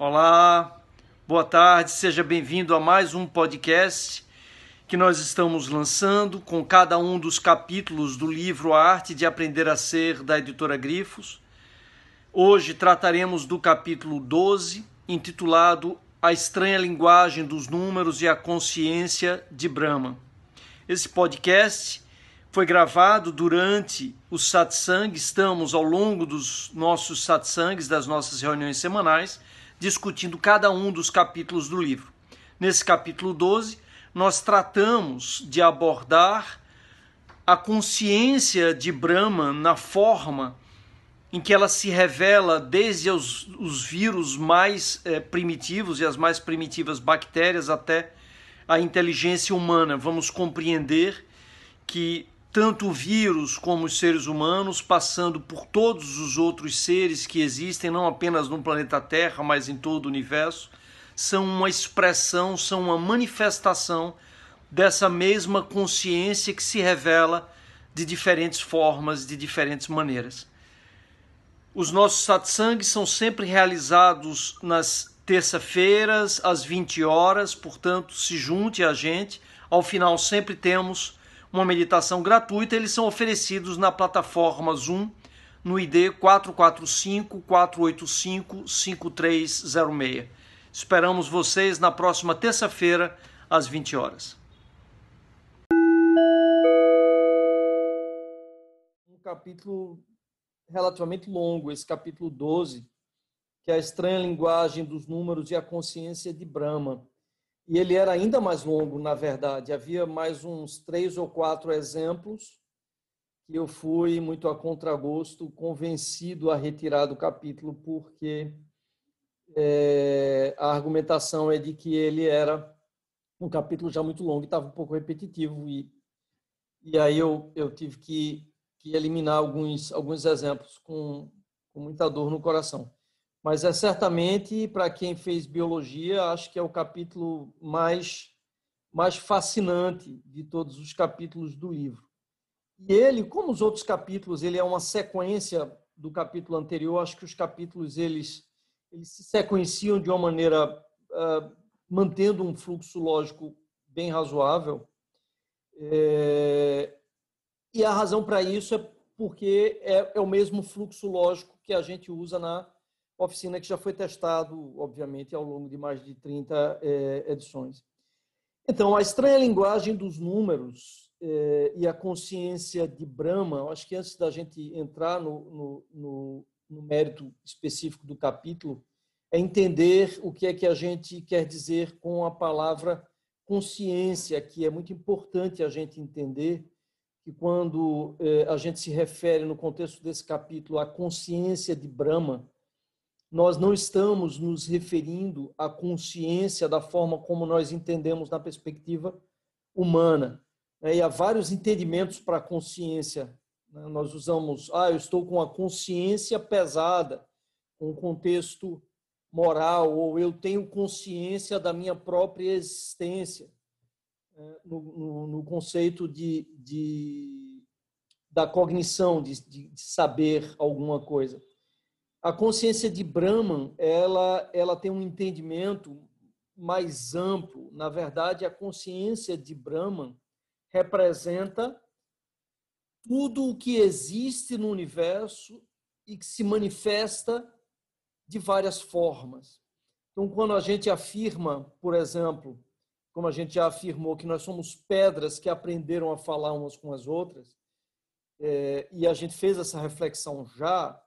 Olá, boa tarde, seja bem-vindo a mais um podcast que nós estamos lançando com cada um dos capítulos do livro A Arte de Aprender a Ser, da editora Grifos. Hoje trataremos do capítulo 12, intitulado A Estranha Linguagem dos Números e a Consciência de Brahma. Esse podcast foi gravado durante o satsang, estamos ao longo dos nossos satsangs, das nossas reuniões semanais, discutindo cada um dos capítulos do livro. Nesse capítulo 12, nós tratamos de abordar a consciência de Brahma na forma em que ela se revela desde os, os vírus mais eh, primitivos e as mais primitivas bactérias até a inteligência humana. Vamos compreender que tanto o vírus como os seres humanos, passando por todos os outros seres que existem, não apenas no planeta Terra, mas em todo o universo, são uma expressão, são uma manifestação dessa mesma consciência que se revela de diferentes formas, de diferentes maneiras. Os nossos satsangs são sempre realizados nas terça-feiras, às 20 horas, portanto, se junte a gente. Ao final, sempre temos uma meditação gratuita. Eles são oferecidos na plataforma Zoom no ID 445 485 5306. Esperamos vocês na próxima terça-feira, às 20 horas. Um capítulo relativamente longo, esse capítulo 12, que é a estranha linguagem dos números e a consciência de Brahma. E ele era ainda mais longo, na verdade. Havia mais uns três ou quatro exemplos que eu fui muito a contragosto, convencido a retirar do capítulo, porque é, a argumentação é de que ele era um capítulo já muito longo e estava um pouco repetitivo e e aí eu, eu tive que, que eliminar alguns alguns exemplos com, com muita dor no coração mas é certamente para quem fez biologia acho que é o capítulo mais mais fascinante de todos os capítulos do livro e ele como os outros capítulos ele é uma sequência do capítulo anterior acho que os capítulos eles eles se sequenciam de uma maneira uh, mantendo um fluxo lógico bem razoável. É, e a razão para isso é porque é, é, o mesmo fluxo lógico que a gente usa na oficina, que já foi testado, obviamente, ao longo de mais de 30 é, edições. Então, a estranha linguagem dos números é, e a consciência de Brahma, acho que antes da gente entrar no, no, no no mérito específico do capítulo, é entender o que é que a gente quer dizer com a palavra consciência, que é muito importante a gente entender que quando eh, a gente se refere no contexto desse capítulo à consciência de Brahma, nós não estamos nos referindo à consciência da forma como nós entendemos na perspectiva humana. Né? E há vários entendimentos para a consciência né? Nós usamos, ah, eu estou com a consciência pesada, com um contexto moral, ou eu tenho consciência da minha própria existência, né? no, conceito de, de, da cognição, de, de, saber alguma coisa. A consciência de Brahman, ela, ela tem um entendimento mais amplo. Na verdade, a consciência de Brahman representa tudo o que existe no universo e que se manifesta de várias formas. Então, quando a gente afirma, por exemplo, como a gente já afirmou, que nós somos pedras que aprenderam a falar umas com as outras, é, e a gente fez essa reflexão já,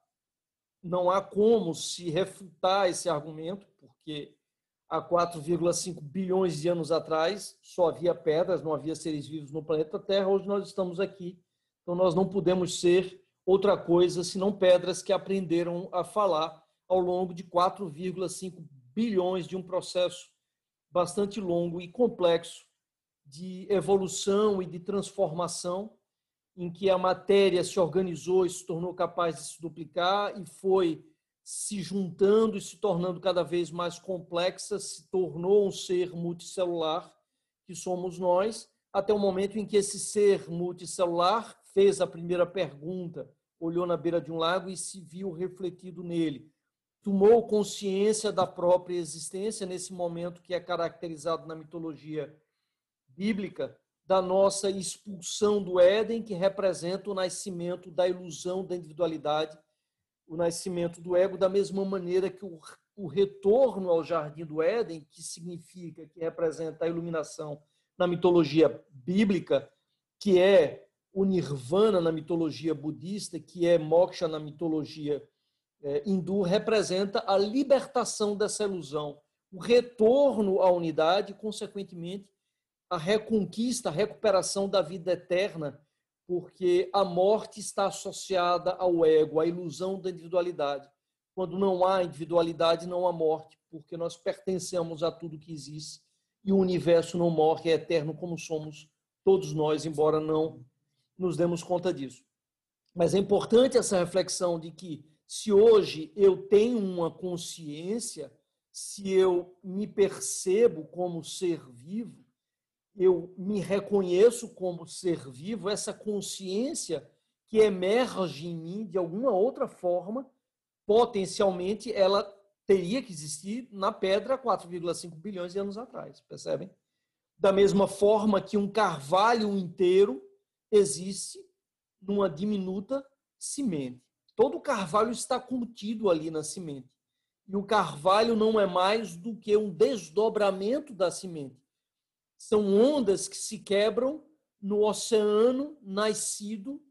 não há como se refutar esse argumento, porque há 4,5 bilhões de anos atrás só havia pedras, não havia seres vivos no planeta Terra. Hoje nós estamos aqui então, nós não podemos ser outra coisa senão pedras que aprenderam a falar ao longo de 4,5 bilhões de um processo bastante longo e complexo de evolução e de transformação, em que a matéria se organizou e se tornou capaz de se duplicar e foi se juntando e se tornando cada vez mais complexa, se tornou um ser multicelular que somos nós, até o momento em que esse ser multicelular fez a primeira pergunta, olhou na beira de um lago e se viu refletido nele. tomou consciência da própria existência nesse momento que é caracterizado na mitologia bíblica da nossa expulsão do Éden, que representa o nascimento da ilusão da individualidade, o nascimento do ego, da mesma maneira que o, o retorno ao jardim do Éden, que significa, que representa a iluminação na mitologia bíblica, que é o nirvana na mitologia budista, que é moksha na mitologia é, hindu, representa a libertação dessa ilusão, o retorno à unidade, consequentemente, a reconquista, a recuperação da vida eterna, porque a morte está associada ao ego, à ilusão da individualidade. Quando não há individualidade, não há morte, porque nós pertencemos a tudo que existe e o universo não morre, é eterno como somos todos nós, embora não nos demos conta disso. Mas é importante essa reflexão de que se hoje eu tenho uma consciência, se eu me percebo como ser vivo, eu me reconheço como ser vivo, essa consciência que emerge em mim de alguma outra forma, potencialmente ela teria que existir na pedra 4,5 bilhões de anos atrás, percebem? Da mesma forma que um carvalho inteiro existe numa diminuta semente. Todo carvalho está contido ali na semente. E o carvalho não é mais do que um desdobramento da semente. São ondas que se quebram no oceano nascido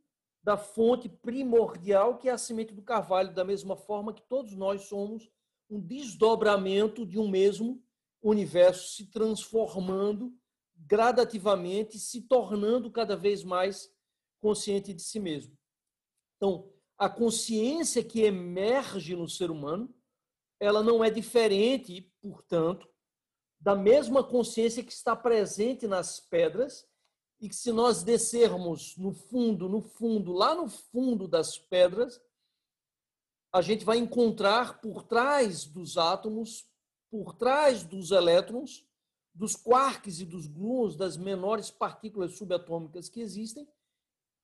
da fonte primordial que é a semente do carvalho, da mesma forma que todos nós somos um desdobramento de um mesmo universo se transformando gradativamente, se tornando cada vez mais consciente de si mesmo. Então, a consciência que emerge no ser humano, ela não é diferente, portanto, da mesma consciência que está presente nas pedras e que se nós descermos no fundo, no fundo, lá no fundo das pedras, a gente vai encontrar por trás dos átomos, por trás dos elétrons, dos quarks e dos gluons, das menores partículas subatômicas que existem,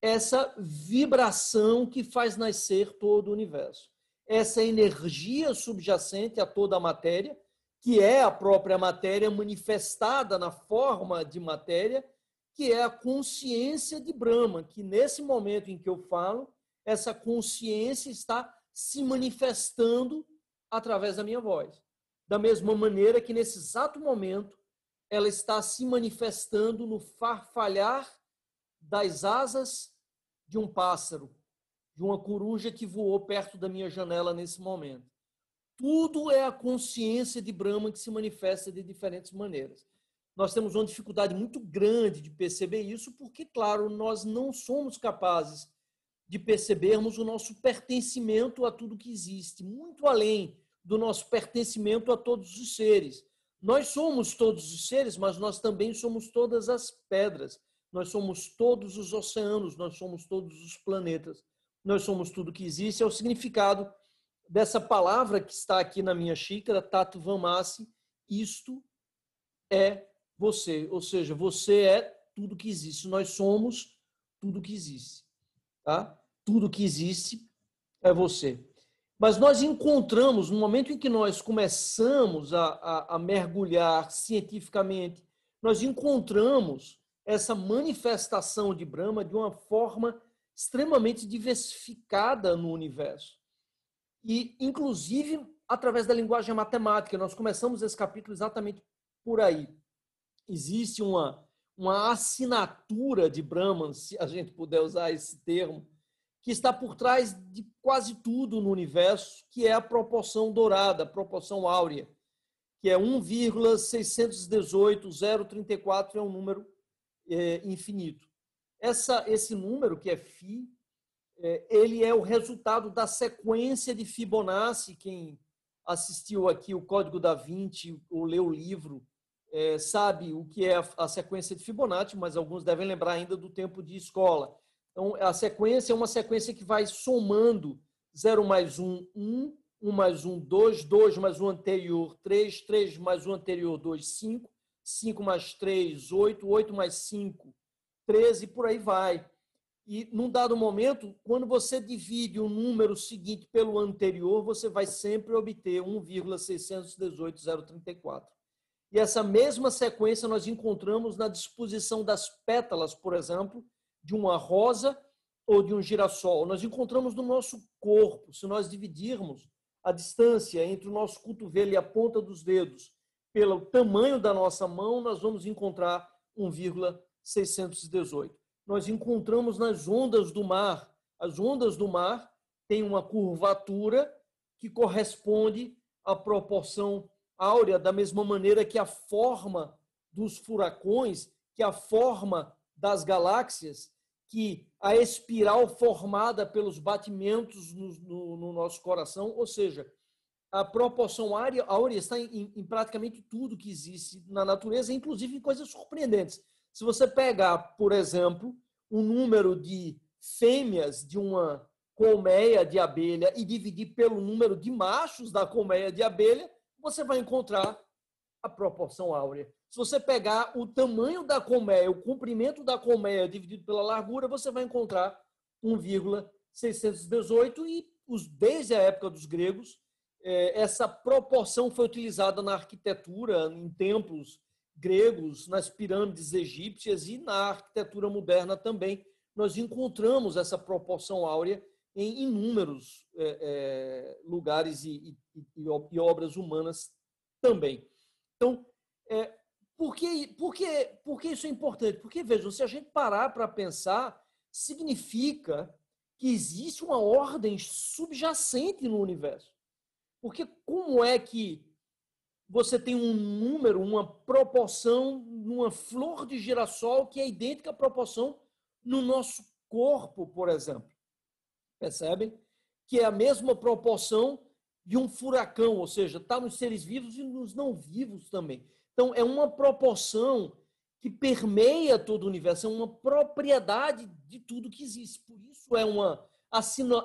essa vibração que faz nascer todo o universo. Essa energia subjacente a toda a matéria, que é a própria matéria manifestada na forma de matéria, que é a consciência de Brahma, que nesse momento em que eu falo, essa consciência está se manifestando através da minha voz. Da mesma maneira que nesse exato momento ela está se manifestando no farfalhar das asas de um pássaro, de uma coruja que voou perto da minha janela nesse momento. Tudo é a consciência de Brahma que se manifesta de diferentes maneiras. Nós temos uma dificuldade muito grande de perceber isso, porque, claro, nós não somos capazes de percebermos o nosso pertencimento a tudo que existe, muito além do nosso pertencimento a todos os seres. Nós somos todos os seres, mas nós também somos todas as pedras. Nós somos todos os oceanos, nós somos todos os planetas. Nós somos tudo que existe. É o significado dessa palavra que está aqui na minha xícara, Tato Vamasi, isto é você. Ou seja, você é tudo que existe. Nós somos tudo que existe. Tá? Tudo que existe é você. Mas nós encontramos, no momento em que nós começamos a, a, a mergulhar cientificamente, nós encontramos essa manifestação de Brahma de uma forma extremamente diversificada no universo. E, inclusive, através da linguagem matemática. Nós começamos esse capítulo exatamente por aí. Existe uma, uma assinatura de Brahman, se a gente puder usar esse termo, que está por trás de quase tudo no universo, que é a proporção dourada, a proporção áurea, que é 1,618,034 é um número é, infinito. Essa, esse número, que é Φ, ele é o resultado da sequência de Fibonacci. Quem assistiu aqui o Código da Vinci ou leu o livro é, sabe o que é a, sequência de Fibonacci, mas alguns devem lembrar ainda do tempo de escola então, a sequência é uma sequência que vai somando 0 mais 1, 1, 1 mais 1, 2, 2 mais 1 anterior, 3, 3 mais 1 anterior, 2, 5, 5 mais 3, 8, 8 mais 5, 13, e por aí vai. E num dado momento, quando você divide o número seguinte pelo anterior, você vai sempre obter 1,618034. E essa mesma sequência nós encontramos na disposição das pétalas, por exemplo, de uma rosa ou de um girassol. Nós encontramos no nosso corpo, se nós dividirmos a distância entre o nosso cotovelo e a ponta dos dedos pelo tamanho da nossa mão, nós vamos encontrar 1,618. Nós encontramos nas ondas do mar. As ondas do mar têm uma curvatura que corresponde à proporção áurea, da mesma maneira que a forma dos furacões, que a forma das galáxias, que a espiral formada pelos batimentos no, no, no nosso coração, ou seja, a proporção área, áurea está em, em, praticamente tudo que existe na natureza, inclusive em coisas surpreendentes. Se você pegar, por exemplo, o número de fêmeas de uma colmeia de abelha e dividir pelo número de machos da colmeia de abelha, você vai encontrar a proporção áurea. Se você pegar o tamanho da colmeia, o comprimento da colmeia dividido pela largura, você vai encontrar 1,618 e os, desde a época dos gregos, é, essa proporção foi utilizada na arquitetura, em templos gregos, nas pirâmides egípcias e na arquitetura moderna também. Nós encontramos essa proporção áurea em inúmeros é, é, lugares e, e, e, obras humanas também. Então, é, por, que, por, que, por que isso é importante? Porque, vejam, se a gente parar para pensar, significa que existe uma ordem subjacente no universo. Porque como é que você tem um número, uma proporção numa flor de girassol que é idêntica à proporção no nosso corpo, por exemplo? Percebem? Que é a mesma proporção de um furacão, ou seja, está nos seres vivos e nos não vivos também. Então, é uma proporção que permeia todo o universo, é uma propriedade de tudo que existe. Por isso, é uma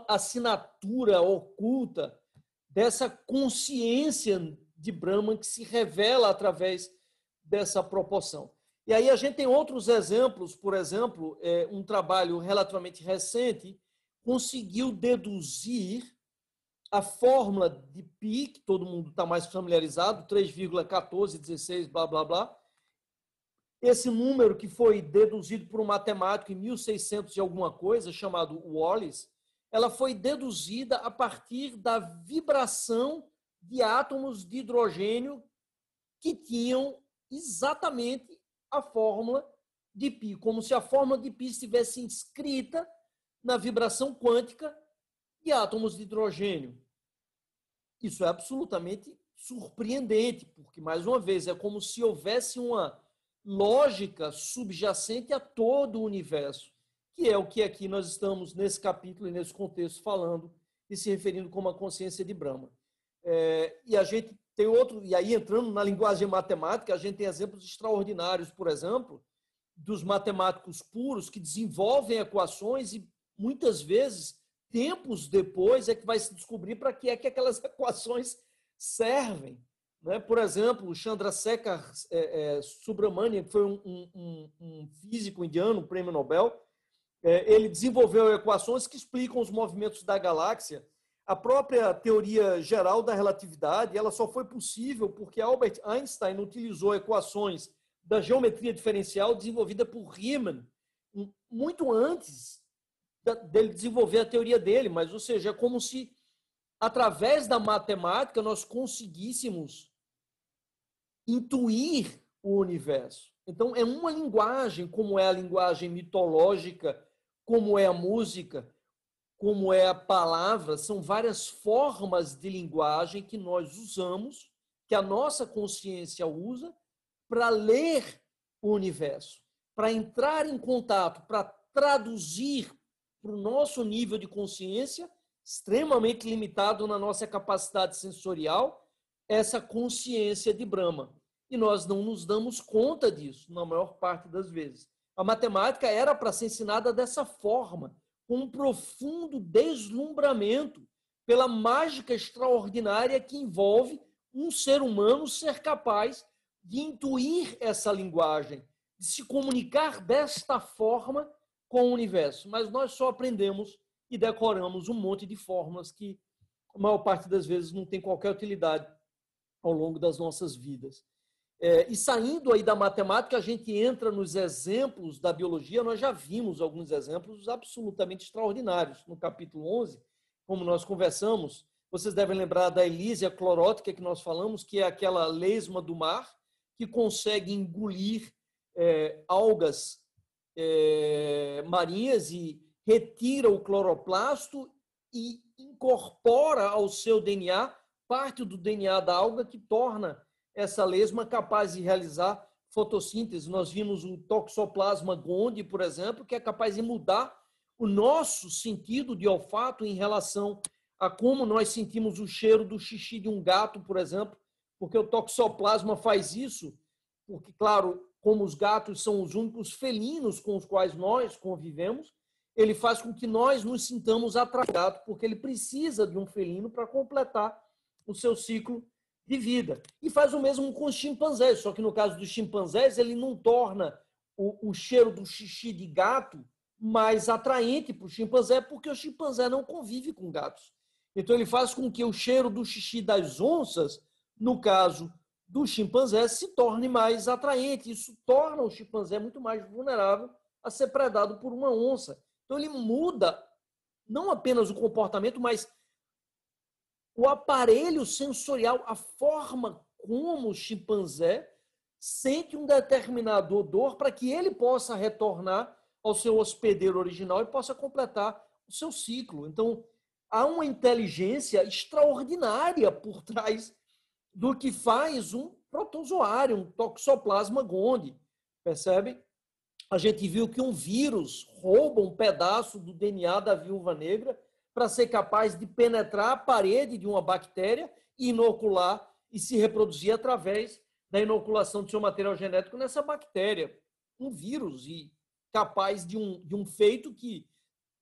assinatura oculta dessa consciência de Brahman que se revela através dessa proporção. E aí a gente tem outros exemplos, por exemplo, é, um trabalho relativamente recente conseguiu deduzir a fórmula de pi, que todo mundo está mais familiarizado, 3,1416, blá, blá, blá. Esse número que foi deduzido por um matemático em 1600 e alguma coisa, chamado Wallace, ela foi deduzida a partir da vibração de átomos de hidrogênio que tinham exatamente a fórmula de π, como se a fórmula de π estivesse inscrita na vibração quântica de átomos de hidrogênio. Isso é absolutamente surpreendente, porque, mais uma vez, é como se houvesse uma lógica subjacente a todo o universo que é o que aqui nós estamos nesse capítulo e nesse contexto falando e se referindo como a consciência de Brahma. É, e a gente tem outro, e aí entrando na linguagem matemática, a gente tem exemplos extraordinários, por exemplo, dos matemáticos puros que desenvolvem equações e muitas vezes, tempos depois, é que vai se descobrir para que é que aquelas equações servem. Né? Por exemplo, o Chandrasekhar é, é, Subramanian, que foi um, um, um físico indiano, prêmio Nobel, é, ele desenvolveu equações que explicam os movimentos da galáxia. A própria teoria geral da relatividade ela só foi possível porque Albert Einstein utilizou equações da geometria diferencial desenvolvida por Riemann muito antes dele desenvolver a teoria dele, mas ou seja, é como se através da matemática nós conseguíssemos intuir o universo. Então é uma linguagem, como é a linguagem mitológica como é a música, como é a palavra, são várias formas de linguagem que nós usamos, que a nossa consciência usa para ler o universo, para entrar em contato, para traduzir para o nosso nível de consciência, extremamente limitado na nossa capacidade sensorial, essa consciência de Brahma. E nós não nos damos conta disso, na maior parte das vezes. A matemática era para ser ensinada dessa forma, com um profundo deslumbramento pela mágica extraordinária que envolve um ser humano ser capaz de intuir essa linguagem, de se comunicar desta forma com o universo, mas nós só aprendemos e decoramos um monte de fórmulas que a maior parte das vezes não tem qualquer utilidade ao longo das nossas vidas. É, e saindo aí da matemática, a gente entra nos exemplos da biologia. Nós já vimos alguns exemplos absolutamente extraordinários no capítulo 11, como nós conversamos. Vocês devem lembrar da Elísia clorótica que nós falamos, que é aquela lesma do mar que consegue engolir é, algas é, marinhas e retira o cloroplasto e incorpora ao seu DNA parte do DNA da alga que torna essa lesma capaz de realizar fotossíntese. Nós vimos o Toxoplasma gondii, por exemplo, que é capaz de mudar o nosso sentido de olfato em relação a como nós sentimos o cheiro do xixi de um gato, por exemplo, porque o Toxoplasma faz isso, porque, claro, como os gatos são os únicos felinos com os quais nós convivemos, ele faz com que nós nos sintamos atraídos, porque ele precisa de um felino para completar o seu ciclo de vida. E faz o mesmo com os chimpanzés, só que no caso dos chimpanzés, ele não torna o, o cheiro do xixi de gato mais atraente para o chimpanzé, porque o chimpanzé não convive com gatos. Então, ele faz com que o cheiro do xixi das onças, no caso do chimpanzé, se torne mais atraente. Isso torna o chimpanzé muito mais vulnerável a ser predado por uma onça. Então, ele muda não apenas o comportamento, mas o aparelho sensorial, a forma como o chimpanzé sente um determinado odor para que ele possa retornar ao seu hospedeiro original e possa completar o seu ciclo. Então, há uma inteligência extraordinária por trás do que faz um protozoário, um Toxoplasma gondii, percebe? A gente viu que um vírus rouba um pedaço do DNA da viúva negra para ser capaz de penetrar a parede de uma bactéria inocular e se reproduzir através da inoculação do seu material genético nessa bactéria. Um vírus e capaz de um, de um feito que,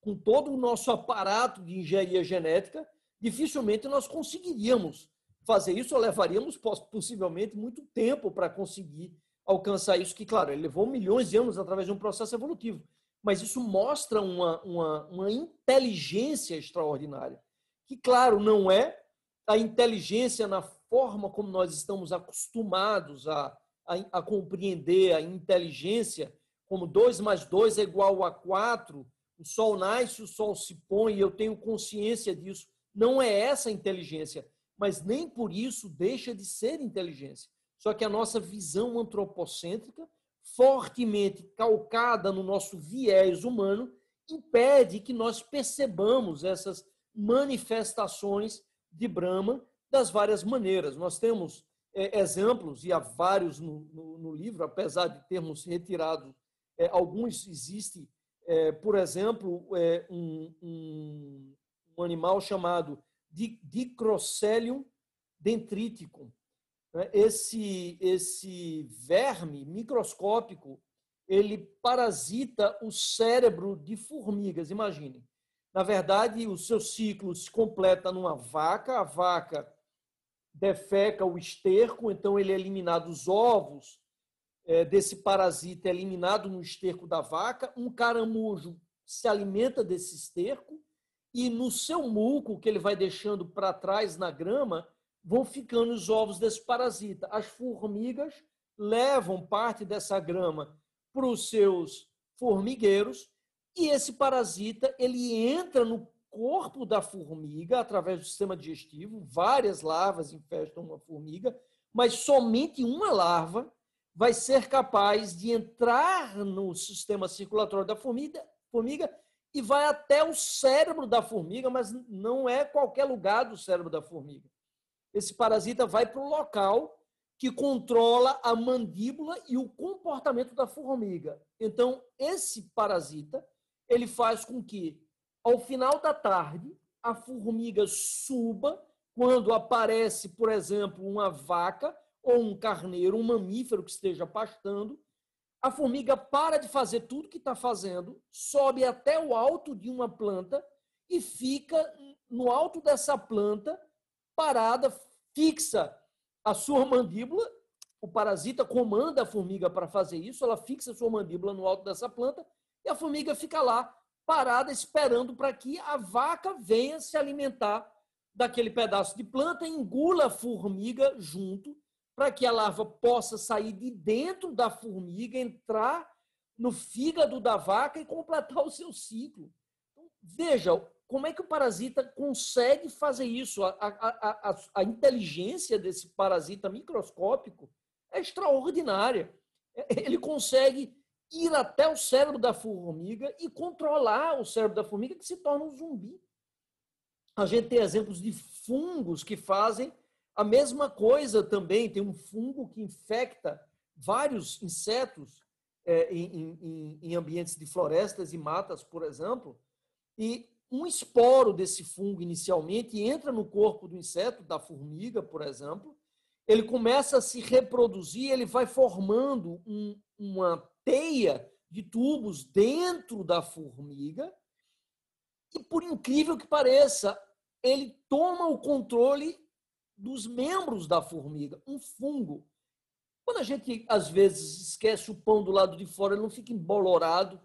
com todo o nosso aparato de engenharia genética, dificilmente nós conseguiríamos fazer isso, ou levaríamos possivelmente muito tempo para conseguir alcançar isso, que, claro, ele levou milhões de anos através de um processo evolutivo mas isso mostra uma, uma, uma inteligência extraordinária, que, claro, não é a inteligência na forma como nós estamos acostumados a, a, a compreender a inteligência, como 2 mais 2 é igual a 4, o sol nasce, o sol se põe, eu tenho consciência disso. Não é essa inteligência, mas nem por isso deixa de ser inteligência. Só que a nossa visão antropocêntrica fortemente calcada no nosso viés humano, impede que nós percebamos essas manifestações de Brahma das várias maneiras. Nós temos é, exemplos, e há vários no, no, no, livro, apesar de termos retirado, é, alguns existem, é, por exemplo, é, um, um, um, animal chamado Dicrocelium dentriticum, esse, esse verme microscópico ele parasita o cérebro de formigas, imaginem. Na verdade, o seu ciclo se completa numa vaca, a vaca defeca o esterco, então ele é eliminado os ovos é, desse parasita é eliminado no esterco da vaca, um caramujo se alimenta desse esterco e no seu muco que ele vai deixando para trás na grama, vão ficando os ovos desse parasita. As formigas levam parte dessa grama para os seus formigueiros e esse parasita ele entra no corpo da formiga através do sistema digestivo. Várias larvas infestam uma formiga, mas somente uma larva vai ser capaz de entrar no sistema circulatório da formiga, formiga e vai até o cérebro da formiga, mas não é qualquer lugar do cérebro da formiga esse parasita vai para o local que controla a mandíbula e o comportamento da formiga. Então, esse parasita, ele faz com que, ao final da tarde, a formiga suba quando aparece, por exemplo, uma vaca ou um carneiro, um mamífero que esteja pastando, a formiga para de fazer tudo que está fazendo, sobe até o alto de uma planta e fica no alto dessa planta parada, fixa a sua mandíbula, o parasita comanda a formiga para fazer isso, ela fixa a sua mandíbula no alto dessa planta, e a formiga fica lá parada esperando para que a vaca venha se alimentar daquele pedaço de planta, engula a formiga junto, para que a larva possa sair de dentro da formiga, entrar no fígado da vaca e completar o seu ciclo. Então, veja como é que o parasita consegue fazer isso. A, a, a, a inteligência desse parasita microscópico é extraordinária. Ele consegue ir até o cérebro da formiga e controlar o cérebro da formiga, que se torna um zumbi. A gente tem exemplos de fungos que fazem a mesma coisa também. Tem um fungo que infecta vários insetos é, em, em, em ambientes de florestas e matas, por exemplo, e um esporo desse fungo inicialmente entra no corpo do inseto, da formiga, por exemplo, ele começa a se reproduzir, ele vai formando um, uma teia de tubos dentro da formiga, e por incrível que pareça, ele toma o controle dos membros da formiga, um fungo. Quando a gente, às vezes, esquece o pão do lado de fora, ele não fica embolorado,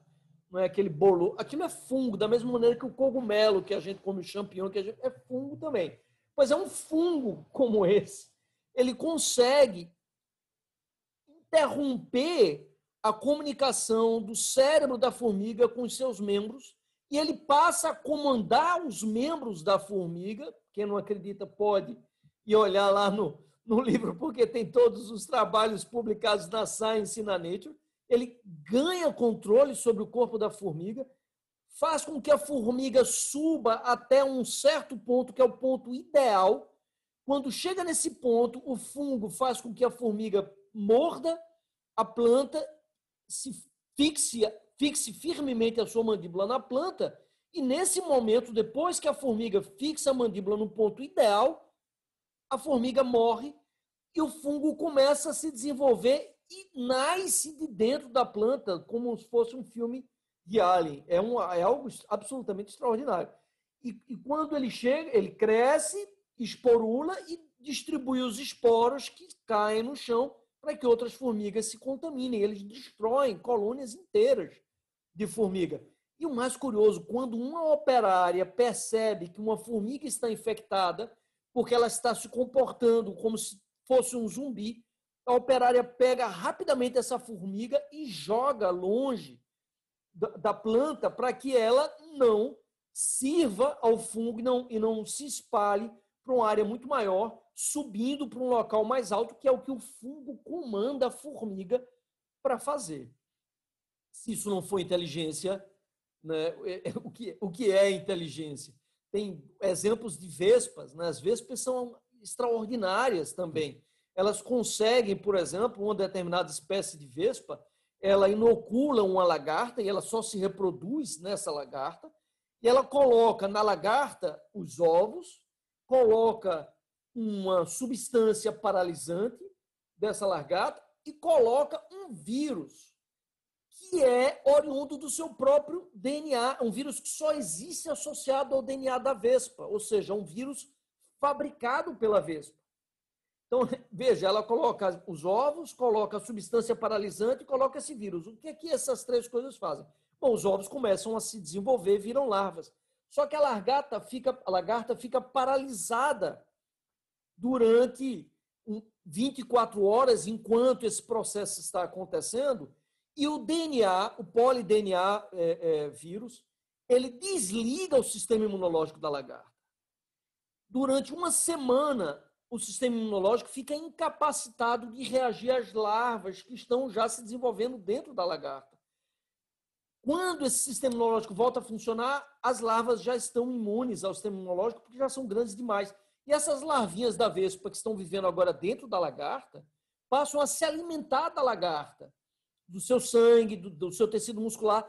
não é aquele bolo. Aquilo é fungo, da mesma maneira que o cogumelo que a gente come, o champignon, que a gente, é fungo também. Mas é um fungo como esse. Ele consegue interromper a comunicação do cérebro da formiga com os seus membros e ele passa a comandar os membros da formiga. Quem não acredita pode ir olhar lá no, no livro, porque tem todos os trabalhos publicados na Science e na Nature. Ele ganha controle sobre o corpo da formiga, faz com que a formiga suba até um certo ponto, que é o ponto ideal. Quando chega nesse ponto, o fungo faz com que a formiga morda a planta, se fixe fixe firmemente a sua mandíbula na planta, e nesse momento, depois que a formiga fixa a mandíbula no ponto ideal, a formiga morre e o fungo começa a se desenvolver e nasce de dentro da planta, como se fosse um filme de Alien. É, um, é algo absolutamente extraordinário. E, e quando ele chega, ele cresce, esporula e distribui os esporos que caem no chão para que outras formigas se contaminem. Eles destroem colônias inteiras de formiga. E o mais curioso, quando uma operária percebe que uma formiga está infectada, porque ela está se comportando como se fosse um zumbi, a operária pega rapidamente essa formiga e joga longe da planta para que ela não sirva ao fungo e não, e não se espalhe para uma área muito maior, subindo para um local mais alto, que é o que o fungo comanda a formiga para fazer se isso não for inteligência, né, é, é, o, que, o que é inteligência? Tem exemplos de vespas, né? as vespas são extraordinárias também. Elas conseguem, por exemplo, uma determinada espécie de vespa, ela inocula uma lagarta e ela só se reproduz nessa lagarta, e ela coloca na lagarta os ovos, coloca uma substância paralisante dessa lagarta e coloca um vírus que é oriundo do seu próprio DNA, um vírus que só existe associado ao DNA da vespa, ou seja, um vírus fabricado pela vespa. Então, veja, ela coloca os ovos, coloca a substância paralisante e coloca esse vírus. O que é que essas três coisas fazem? Bom, os ovos começam a se desenvolver, viram larvas. Só que a lagarta fica, a lagarta fica paralisada durante 24 horas enquanto esse processo está acontecendo e o DNA, o polidNA é, é, vírus, ele desliga o sistema imunológico da lagarta. Durante uma semana, o sistema imunológico fica incapacitado de reagir às larvas que estão já se desenvolvendo dentro da lagarta. Quando esse sistema imunológico volta a funcionar, as larvas já estão imunes ao sistema imunológico porque já são grandes demais. E essas larvinhas da vespa que estão vivendo agora dentro da lagarta passam a se alimentar da lagarta do seu sangue, do, do seu tecido muscular,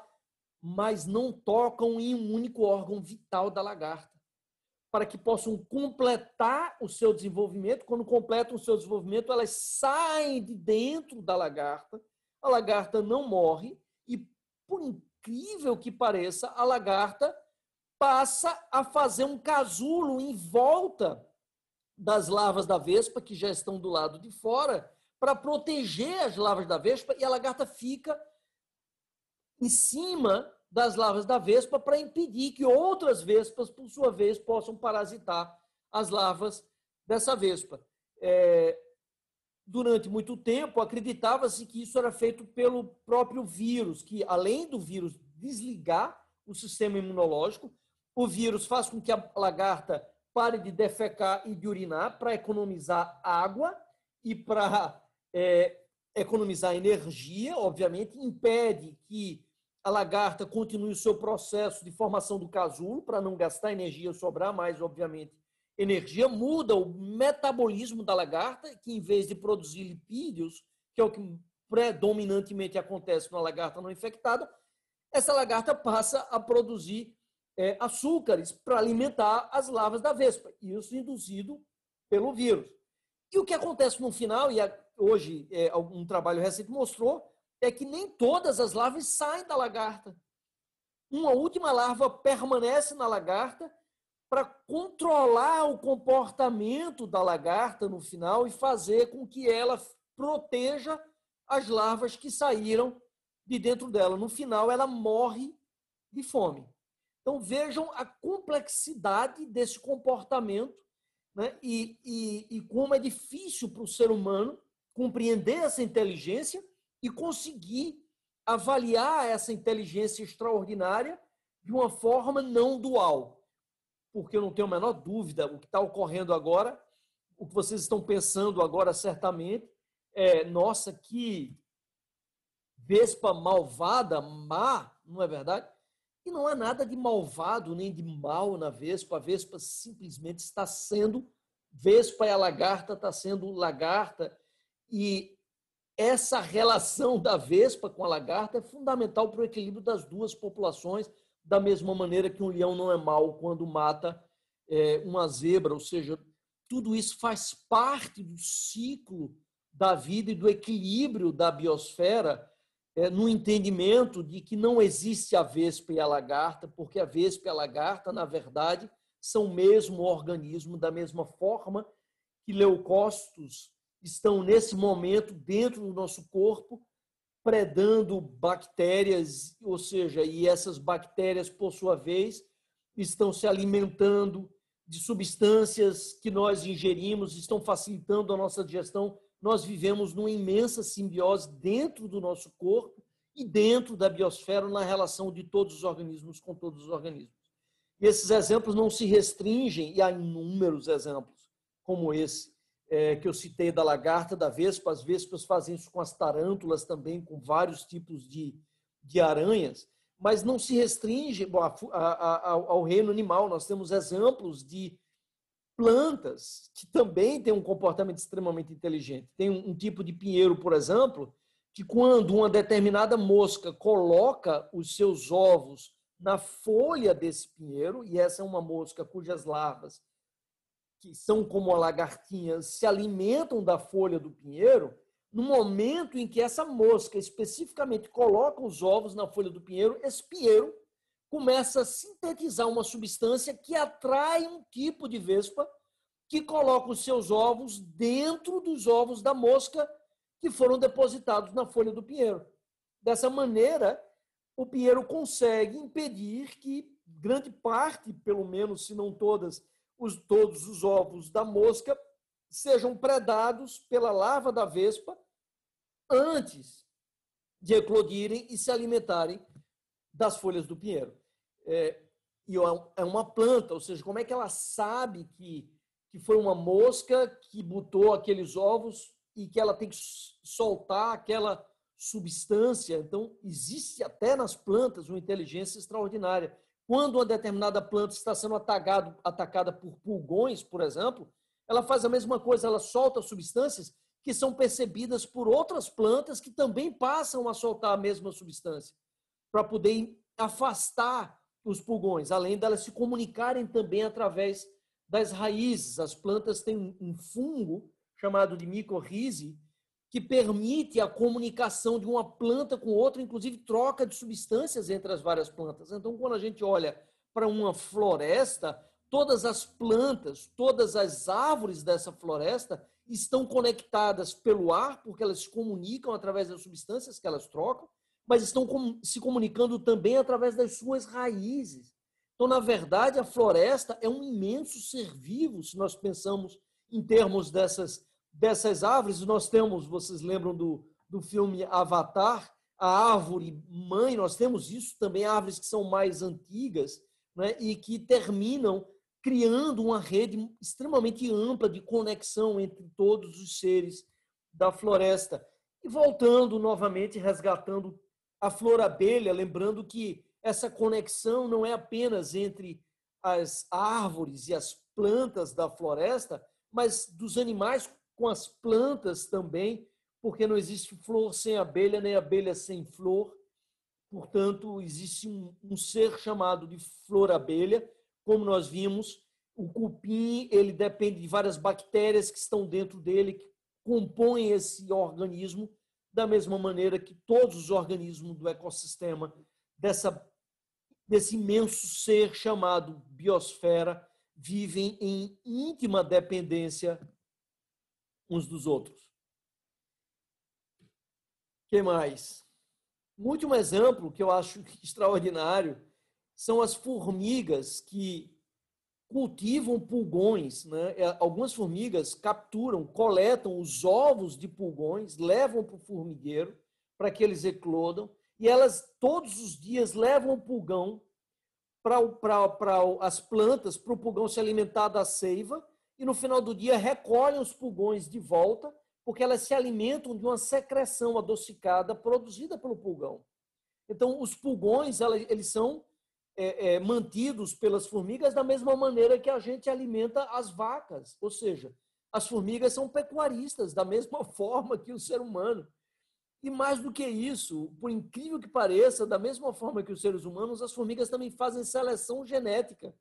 mas não tocam em um único órgão vital da lagarta, para que possam completar o seu desenvolvimento. Quando completam o seu desenvolvimento, elas saem de dentro da lagarta, a lagarta não morre e, por incrível que pareça, a lagarta passa a fazer um casulo em volta das larvas da vespa, que já estão do lado de fora, para proteger as larvas da vespa e a lagarta fica em cima das larvas da vespa para impedir que outras vespas, por sua vez, possam parasitar as larvas dessa vespa. É, durante muito tempo, acreditava-se que isso era feito pelo próprio vírus, que além do vírus desligar o sistema imunológico, o vírus faz com que a lagarta pare de defecar e de urinar para economizar água e para é, economizar energia, obviamente, impede que a lagarta continue o seu processo de formação do casulo para não gastar energia, sobrar mais, obviamente, energia, muda o metabolismo da lagarta, que em vez de produzir lipídios, que é o que predominantemente acontece na lagarta não infectada, essa lagarta passa a produzir é, açúcares para alimentar as larvas da vespa, isso induzido pelo vírus. E o que acontece no final, e hoje é, um trabalho recente mostrou, é que nem todas as larvas saem da lagarta. Uma última larva permanece na lagarta para controlar o comportamento da lagarta no final e fazer com que ela proteja as larvas que saíram de dentro dela. No final, ela morre de fome. Então, vejam a complexidade desse comportamento né? e, e, e como é difícil para o ser humano compreender essa inteligência e conseguir avaliar essa inteligência extraordinária de uma forma não dual porque eu não tenho a menor dúvida, o que está ocorrendo agora, o que vocês estão pensando agora, certamente, é: nossa, que vespa malvada, má, não é verdade? E não há nada de malvado nem de mal na vespa, a vespa simplesmente está sendo vespa e a lagarta está sendo lagarta. E essa relação da vespa com a lagarta é fundamental para o equilíbrio das duas populações da mesma maneira que um leão não é mau quando mata é, uma zebra, ou seja, tudo isso faz parte do ciclo da vida e do equilíbrio da biosfera, é, no entendimento de que não existe a vespa e a lagarta, porque a vespa e a lagarta, na verdade, são o mesmo organismo, da mesma forma que leucócitos estão nesse momento dentro do nosso corpo, predando bactérias, ou seja, e essas bactérias, por sua vez, estão se alimentando de substâncias que nós ingerimos, estão facilitando a nossa digestão. Nós vivemos numa imensa simbiose dentro do nosso corpo e dentro da biosfera na relação de todos os organismos com todos os organismos. E esses exemplos não se restringem, e há inúmeros exemplos como esse, é, que eu citei da lagarta, da vespa. As vespas fazem isso com as tarântulas também, com vários tipos de, de aranhas, mas não se restringe bom, a, a, ao reino animal. Nós temos exemplos de plantas que também têm um comportamento extremamente inteligente. Tem um, um tipo de pinheiro, por exemplo, que quando uma determinada mosca coloca os seus ovos na folha desse pinheiro, e essa é uma mosca cujas larvas que são como a lagartinha, se alimentam da folha do pinheiro, no momento em que essa mosca especificamente coloca os ovos na folha do pinheiro, esse pinheiro começa a sintetizar uma substância que atrai um tipo de vespa que coloca os seus ovos dentro dos ovos da mosca que foram depositados na folha do pinheiro. Dessa maneira, o pinheiro consegue impedir que grande parte, pelo menos, se não todas, os, todos os ovos da mosca sejam predados pela larva da vespa antes de eclodirem e se alimentarem das folhas do pinheiro. É, e é uma planta, ou seja, como é que ela sabe que, que foi uma mosca que botou aqueles ovos e que ela tem que soltar aquela substância? Então, existe até nas plantas uma inteligência extraordinária. Quando uma determinada planta está sendo atacado, atacada por pulgões, por exemplo, ela faz a mesma coisa, ela solta substâncias que são percebidas por outras plantas que também passam a soltar a mesma substância, para poder afastar os pulgões, além delas se comunicarem também através das raízes. As plantas têm um fungo chamado de micorrize, que permite a comunicação de uma planta com outra, inclusive troca de substâncias entre as várias plantas. Então, quando a gente olha para uma floresta, todas as plantas, todas as árvores dessa floresta estão conectadas pelo ar, porque elas se comunicam através das substâncias que elas trocam, mas estão se comunicando também através das suas raízes. Então, na verdade, a floresta é um imenso ser vivo, se nós pensamos em termos dessas, dessas árvores. Nós temos, vocês lembram do, do filme Avatar, a árvore mãe, nós temos isso também, árvores que são mais antigas né, e que terminam criando uma rede extremamente ampla de conexão entre todos os seres da floresta. E voltando novamente, resgatando a flor abelha, lembrando que essa conexão não é apenas entre as árvores e as plantas da floresta, mas dos animais com as plantas também, porque não existe flor sem abelha, nem abelha sem flor. Portanto, existe um, um ser chamado de flor-abelha, como nós vimos. O cupim ele depende de várias bactérias que estão dentro dele, que compõem esse organismo, da mesma maneira que todos os organismos do ecossistema dessa, desse imenso ser chamado biosfera vivem em íntima dependência uns dos outros. que mais? Um último exemplo que eu acho extraordinário são as formigas que cultivam pulgões. Né? É, algumas formigas capturam, coletam os ovos de pulgões, levam para o formigueiro para que eles eclodam, e elas todos os dias levam o pulgão para as plantas, para o pulgão se alimentar da seiva, e no final do dia recolhem os pulgões de volta, porque elas se alimentam de uma secreção adocicada produzida pelo pulgão. Então, os pulgões, eles são é, é, mantidos pelas formigas da mesma maneira que a gente alimenta as vacas. Ou seja, as formigas são pecuaristas da mesma forma que o ser humano. E mais do que isso, por incrível que pareça, da mesma forma que os seres humanos, as formigas também fazem seleção genética.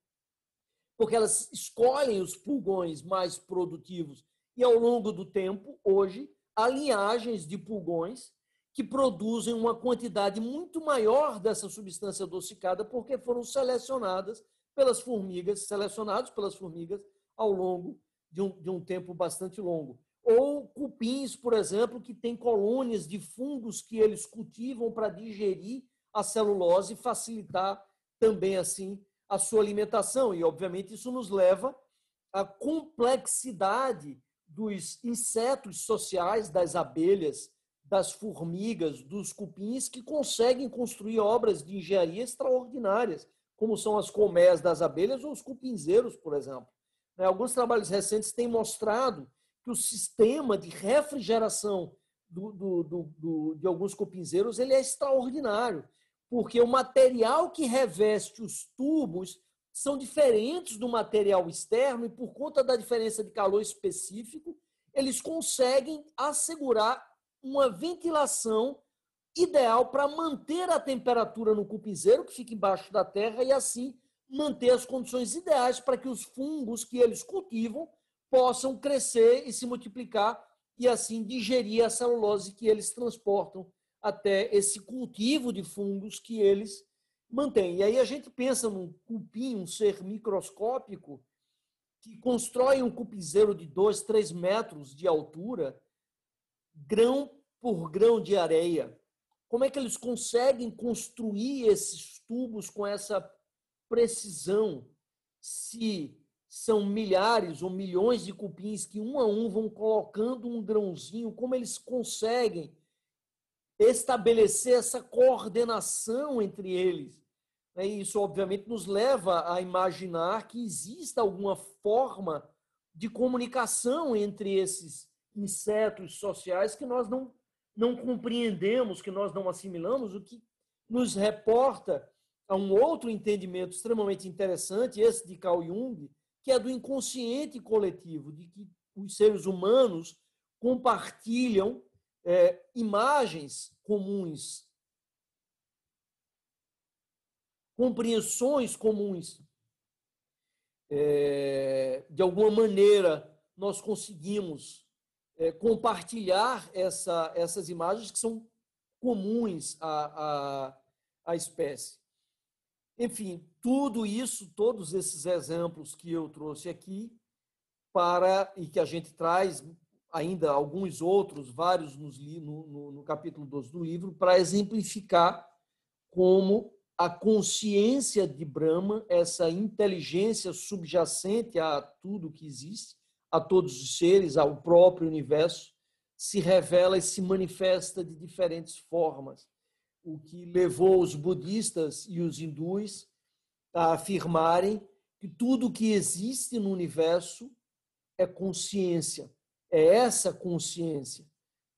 Porque elas escolhem os pulgões mais produtivos. E ao longo do tempo, hoje, há linhagens de pulgões que produzem uma quantidade muito maior dessa substância adocicada porque foram selecionadas pelas formigas, selecionados pelas formigas ao longo de um, de um tempo bastante longo. Ou cupins, por exemplo, que têm colônias de fungos que eles cultivam para digerir a celulose e facilitar também assim a sua alimentação. E, obviamente, isso nos leva à complexidade dos insetos sociais, das abelhas, das formigas, dos cupins, que conseguem construir obras de engenharia extraordinárias, como são as colmeias das abelhas ou os cupinzeiros, por exemplo. Né, alguns trabalhos recentes têm mostrado que o sistema de refrigeração do, do, do, de alguns cupinzeiros ele é extraordinário, porque o material que reveste os tubos são diferentes do material externo e, por conta da diferença de calor específico, eles conseguem assegurar uma ventilação ideal para manter a temperatura no cupizeiro, que fica embaixo da terra, e assim manter as condições ideais para que os fungos que eles cultivam possam crescer e se multiplicar e assim digerir a celulose que eles transportam até esse cultivo de fungos que eles mantêm. E aí a gente pensa num cupim, um ser microscópico, que constrói um cupizeiro de 2, 3 metros de altura, grão por grão de areia. Como é que eles conseguem construir esses tubos com essa precisão se são milhares ou milhões de cupins que um a um vão colocando um grãozinho, como eles conseguem estabelecer essa coordenação entre eles? E isso, obviamente, nos leva a imaginar que exista alguma forma de comunicação entre esses insetos sociais que nós não, não compreendemos, que nós não assimilamos, o que nos reporta a um outro entendimento extremamente interessante, esse de Carl Jung, que é do inconsciente coletivo, de que os seres humanos compartilham é, imagens comuns, compreensões comuns. É, de alguma maneira, nós conseguimos é, compartilhar essa, essas imagens que são comuns à, à, à espécie. Enfim, tudo isso, todos esses exemplos que eu trouxe aqui, para e que a gente traz ainda alguns outros, vários nos, no, no, no capítulo 12 do livro, para exemplificar como a consciência de Brahma, essa inteligência subjacente a tudo que existe, a todos os seres, ao próprio universo, se revela e se manifesta de diferentes formas. O que levou os budistas e os hindus a afirmarem que tudo que existe no universo é consciência, é essa consciência.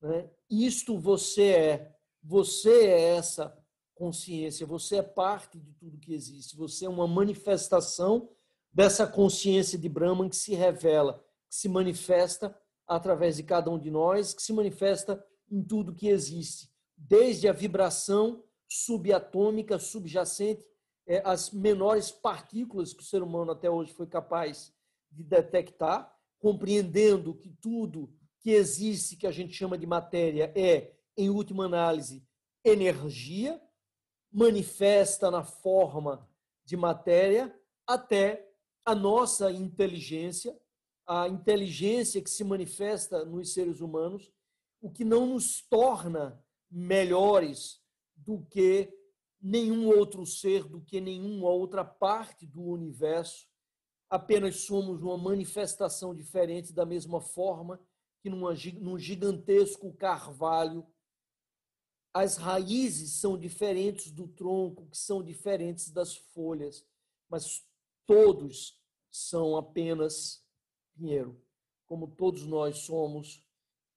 Né? Isto você é, você é essa consciência, você é parte de tudo que existe, você é uma manifestação dessa consciência de Brahman que se revela, que se manifesta através de cada um de nós, que se manifesta em tudo que existe, desde a vibração subatômica, subjacente, é, as menores partículas que o ser humano até hoje foi capaz de detectar, compreendendo que tudo que existe, que a gente chama de matéria, é, em última análise, energia, manifesta na forma de matéria, até a nossa inteligência, a inteligência que se manifesta nos seres humanos, o que não nos torna melhores do que nenhum outro ser, do que nenhuma outra parte do universo. Apenas somos uma manifestação diferente, da mesma forma que numa, num gigantesco carvalho as raízes são diferentes do tronco, que são diferentes das folhas, mas todos são apenas pinheiro, como todos nós somos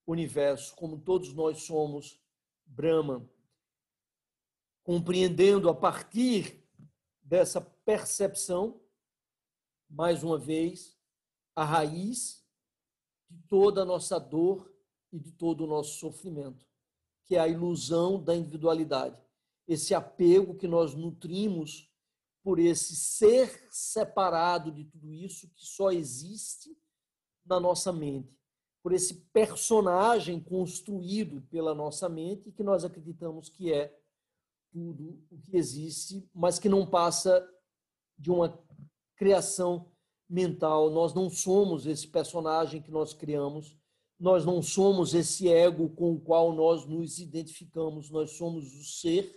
universo, como todos nós somos Brahma. Compreendendo a partir dessa percepção, mais uma vez, a raiz de toda a nossa dor e de todo o nosso sofrimento que é a ilusão da individualidade. Esse apego que nós nutrimos por esse ser separado de tudo isso que só existe na nossa mente, por esse personagem construído pela nossa mente que nós acreditamos que é tudo o que existe, mas que não passa de uma criação mental. Nós não somos esse personagem que nós criamos, nós não somos esse ego com o qual nós nos identificamos, nós somos o ser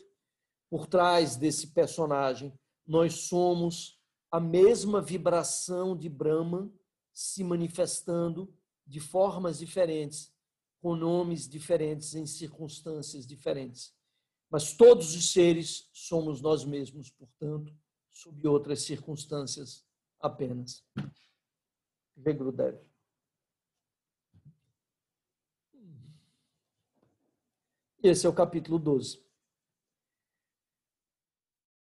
por trás desse personagem. Nós somos a mesma vibração de Brahma se manifestando de formas diferentes, com nomes diferentes, em circunstâncias diferentes. Mas todos os seres somos nós mesmos, portanto, sob outras circunstâncias apenas. Vê, Grudev. Esse é o capítulo 12.